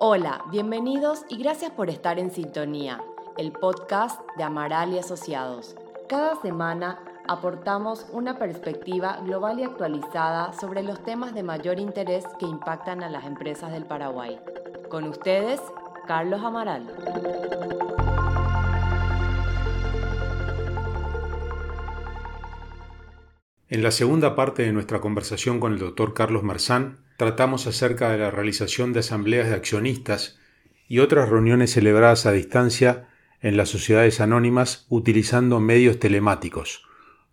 Hola, bienvenidos y gracias por estar en sintonía, el podcast de Amaral y Asociados. Cada semana aportamos una perspectiva global y actualizada sobre los temas de mayor interés que impactan a las empresas del Paraguay. Con ustedes, Carlos Amaral. En la segunda parte de nuestra conversación con el doctor Carlos Marzán, tratamos acerca de la realización de asambleas de accionistas y otras reuniones celebradas a distancia en las sociedades anónimas utilizando medios telemáticos,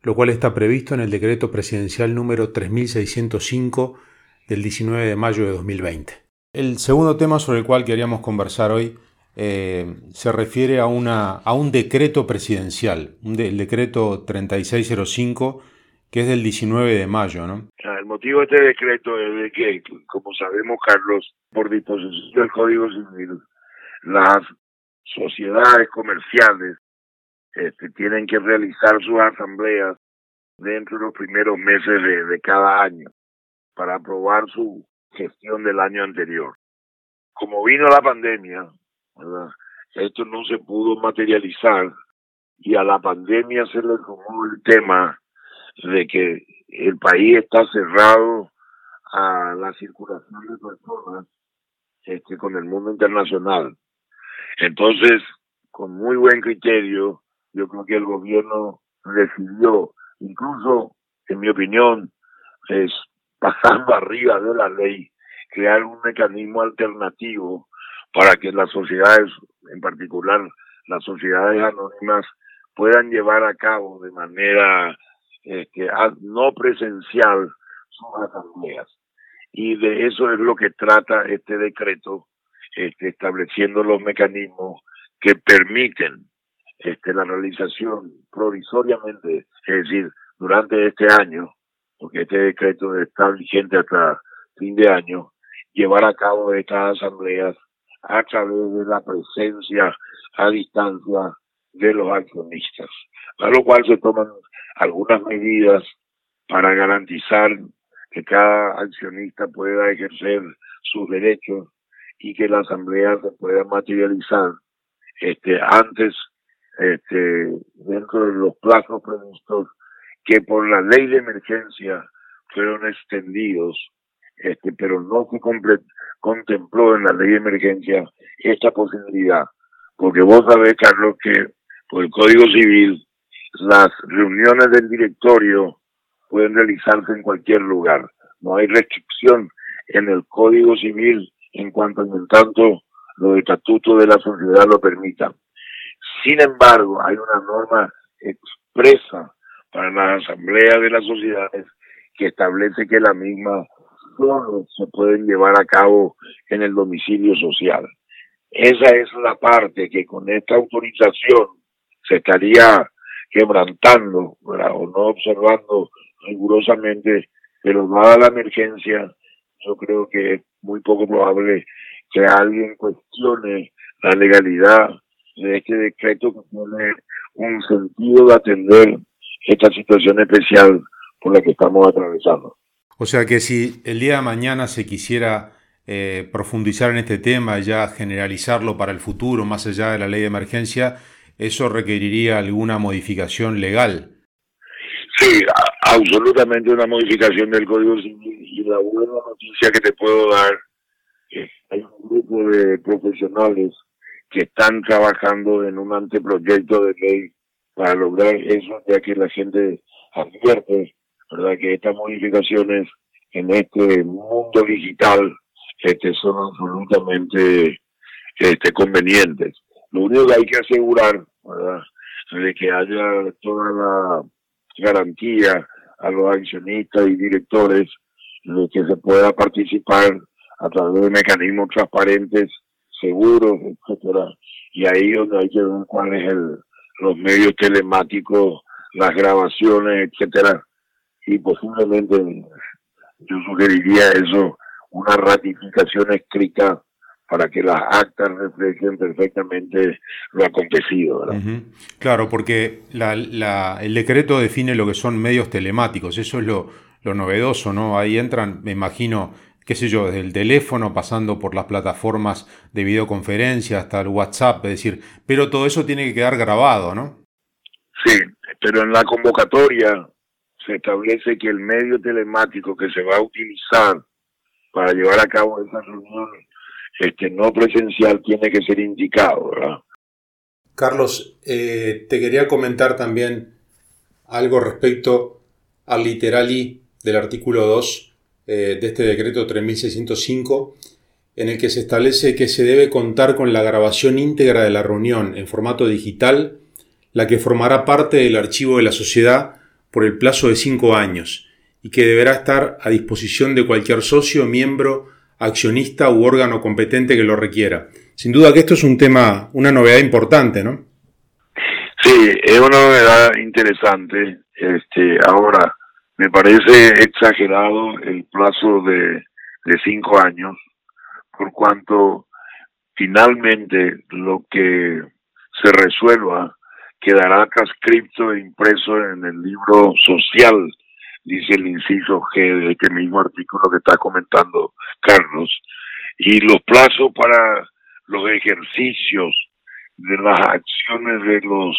lo cual está previsto en el decreto presidencial número 3605 del 19 de mayo de 2020. El segundo tema sobre el cual queríamos conversar hoy eh, se refiere a, un decreto presidencial, el decreto 3605 que es del 19 de mayo, ¿no? El motivo de este decreto es de que, como sabemos, Carlos, por disposición del Código Civil, las sociedades comerciales este, tienen que realizar sus asambleas dentro de los primeros meses de, cada año para aprobar su gestión del año anterior. Como vino la pandemia, esto no se pudo materializar y a la pandemia se le sumó el tema de que el país está cerrado a la circulación de personas este, con el mundo internacional. Entonces, con muy buen criterio, yo creo que el gobierno decidió, incluso en mi opinión, es pasando arriba de la ley, crear un mecanismo alternativo para que las sociedades, en particular las sociedades anónimas, puedan llevar a cabo de manera este, no presencial sus asambleas. Y de eso es lo que trata este decreto, este, estableciendo los mecanismos que permiten este, la realización provisoriamente, es decir, durante este año, porque este decreto está vigente hasta fin de año, llevar a cabo estas asambleas a través de la presencia a distancia de los accionistas, a lo cual se toman algunas medidas para garantizar que cada accionista pueda ejercer sus derechos y que la asamblea se pueda materializar este antes este dentro de los plazos previstos que por la ley de emergencia fueron extendidos este pero no se contempló en la ley de emergencia esta posibilidad. Porque vos sabés Carlos que por el Código Civil las reuniones del directorio pueden realizarse en cualquier lugar. No hay restricción en el Código Civil en cuanto en tanto los estatutos de la sociedad lo permitan. Sin embargo, hay una norma expresa para la asamblea de las sociedades que establece que la misma solo se pueden llevar a cabo en el domicilio social. Esa es la parte que con esta autorización se estaría quebrantando o no observando rigurosamente, pero dada la emergencia, yo creo que es muy poco probable que alguien cuestione la legalidad de este decreto que tiene un sentido de atender esta situación especial por la que estamos atravesando. O sea que si el día de mañana se quisiera eh, profundizar en este tema, ya generalizarlo para el futuro, más allá de la ley de emergencia, ¿eso requeriría alguna modificación legal? Sí, absolutamente una modificación del Código Civil y la buena noticia que te puedo dar es hay un grupo de profesionales que están trabajando en un anteproyecto de ley para lograr eso, ya que la gente advierte, ¿verdad?, que estas modificaciones en este mundo digital este, son absolutamente este, convenientes. Lo único que hay que asegurar, ¿verdad? De que haya toda la garantía a los accionistas y directores de que se pueda participar a través de mecanismos transparentes, seguros, etcétera. Y ahí donde hay que ver cuáles el, los medios telemáticos, las grabaciones, etcétera. Y posiblemente yo sugeriría eso, una ratificación escrita para que las actas reflejen perfectamente lo acontecido. Claro, porque la, el decreto define lo que son medios telemáticos, eso es lo, lo novedoso, ¿no? Ahí entran, me imagino, qué sé yo, desde el teléfono, pasando por las plataformas de videoconferencia hasta el WhatsApp, es decir, pero todo eso tiene que quedar grabado, ¿no? Sí, pero en la convocatoria se establece que el medio telemático que se va a utilizar para llevar a cabo esa reunión este, no presencial tiene que ser indicado. Carlos, eh, te quería comentar también algo respecto al literal I del artículo 2 eh, de este decreto 3605, en el que se establece que se debe contar con la grabación íntegra de la reunión en formato digital, la que formará parte del archivo de la sociedad por el plazo de cinco años y que deberá estar a disposición de cualquier socio, miembro, accionista u órgano competente que lo requiera. Sin duda que esto es un tema, una novedad importante, ¿no? Sí, es una novedad interesante. Este, ahora, me parece exagerado el plazo de, de cinco años, por cuanto finalmente lo que se resuelva quedará transcripto e impreso en el libro social, dice el inciso G de este mismo artículo que está comentando Carlos, y los plazos para los ejercicios de las acciones de los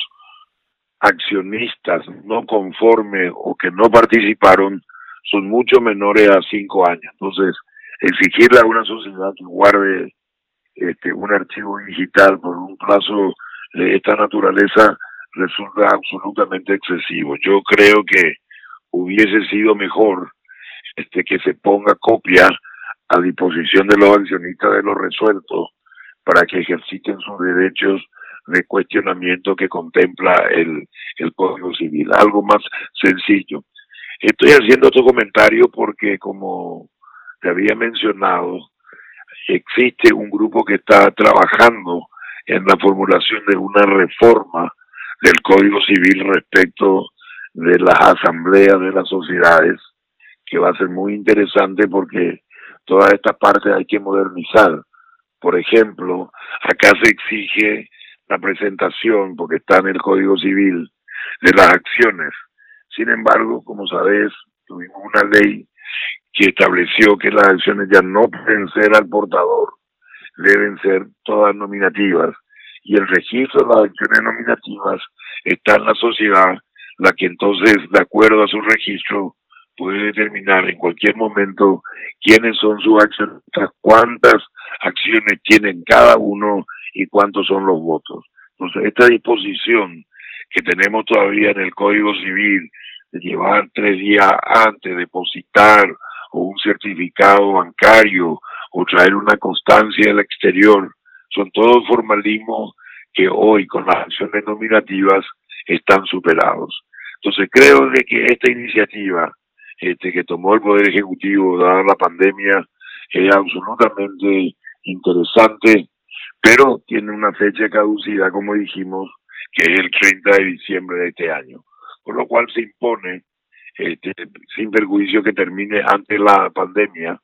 accionistas no conformes o que no participaron son mucho menores a cinco años. Entonces, exigirle a una sociedad que guarde este, un archivo digital por un plazo de esta naturaleza resulta absolutamente excesivo. Yo creo que hubiese sido mejor este, que se ponga copia a disposición de los accionistas de lo resuelto para que ejerciten sus derechos de cuestionamiento que contempla el, el Código Civil, algo más sencillo. Estoy haciendo otro comentario porque, como te había mencionado, existe un grupo que está trabajando en la formulación de una reforma del Código Civil respecto de las asambleas de las sociedades, que va a ser muy interesante porque toda esta parte hay que modernizar. Por ejemplo, acá se exige la presentación, porque está en el Código Civil, de las acciones. Sin embargo, como sabes, tuvimos una ley que estableció que las acciones ya no pueden ser al portador, deben ser todas nominativas. Y el registro de las acciones nominativas está en la sociedad, la que entonces, de acuerdo a su registro, puede determinar en cualquier momento quiénes son sus accionistas, cuántas acciones tienen cada uno y cuántos son los votos. Entonces, esta disposición que tenemos todavía en el Código Civil de llevar tres días antes, depositar o un certificado bancario o traer una constancia del exterior, son todos formalismos que hoy con las acciones nominativas están superados. Entonces creo de que esta iniciativa este, que tomó el Poder Ejecutivo dada la pandemia es absolutamente interesante pero tiene una fecha de caducidad, como dijimos, que es el 30 de diciembre de este año, por lo cual se impone, este, sin perjuicio que termine antes la pandemia,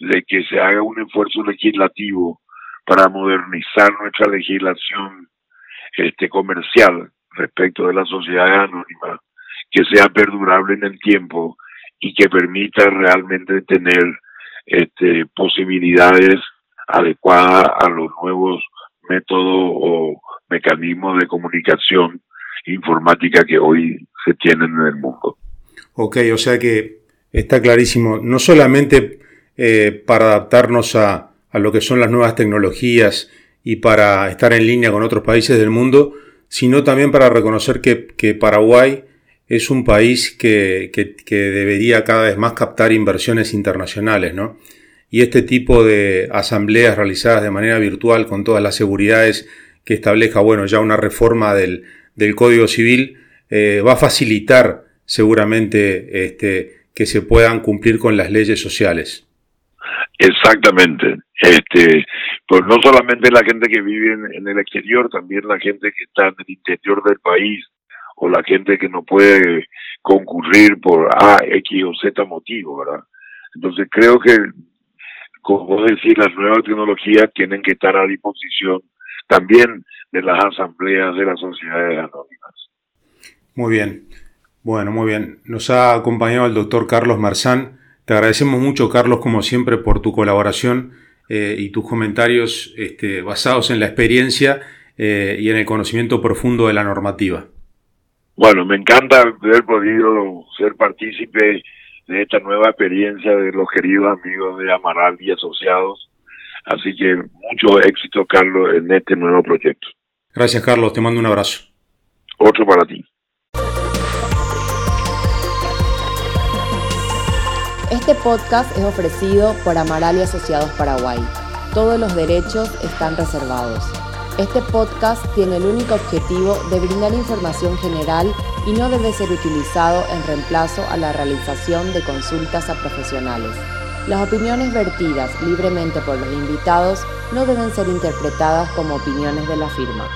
de que se haga un esfuerzo legislativo para modernizar nuestra legislación este, comercial respecto de las sociedades anónimas, que sea perdurable en el tiempo y que permita realmente tener este, posibilidades adecuada a los nuevos métodos o mecanismos de comunicación informática que hoy se tienen en el mundo. Ok, o sea que está clarísimo, no solamente eh, para adaptarnos a, a, lo que son las nuevas tecnologías y para estar en línea con otros países del mundo, sino también para reconocer que, que Paraguay es un país que, que, que, debería cada vez más captar inversiones internacionales, ¿no? y este tipo de asambleas realizadas de manera virtual con todas las seguridades que establezca, bueno, ya una reforma del, del Código Civil, eh, va a facilitar seguramente este, que se puedan cumplir con las leyes sociales. Exactamente. Este, pues no solamente la gente que vive en, en, el exterior, también la gente que está en el interior del país o la gente que no puede concurrir por A, X o Z motivo, ¿verdad? Entonces creo que como decir, las nuevas tecnologías tienen que estar a disposición también de las asambleas de las sociedades anónimas. Muy bien, bueno, muy bien. Nos ha acompañado el doctor Carlos Marzán, Te agradecemos mucho, Carlos, como siempre, por tu colaboración eh, y tus comentarios este, basados en la experiencia eh, y en el conocimiento profundo de la normativa. Bueno, me encanta haber podido ser partícipe de esta nueva experiencia de los queridos amigos de Amaral y Asociados. Así que mucho éxito, Carlos, en este nuevo proyecto. Gracias, Carlos. Te mando un abrazo. Otro para ti. Este podcast es ofrecido por Amaral y Asociados Paraguay. Todos los derechos están reservados. Este podcast tiene el único objetivo de brindar información general y no debe ser utilizado en reemplazo a la realización de consultas a profesionales. Las opiniones vertidas libremente por los invitados no deben ser interpretadas como opiniones de la firma.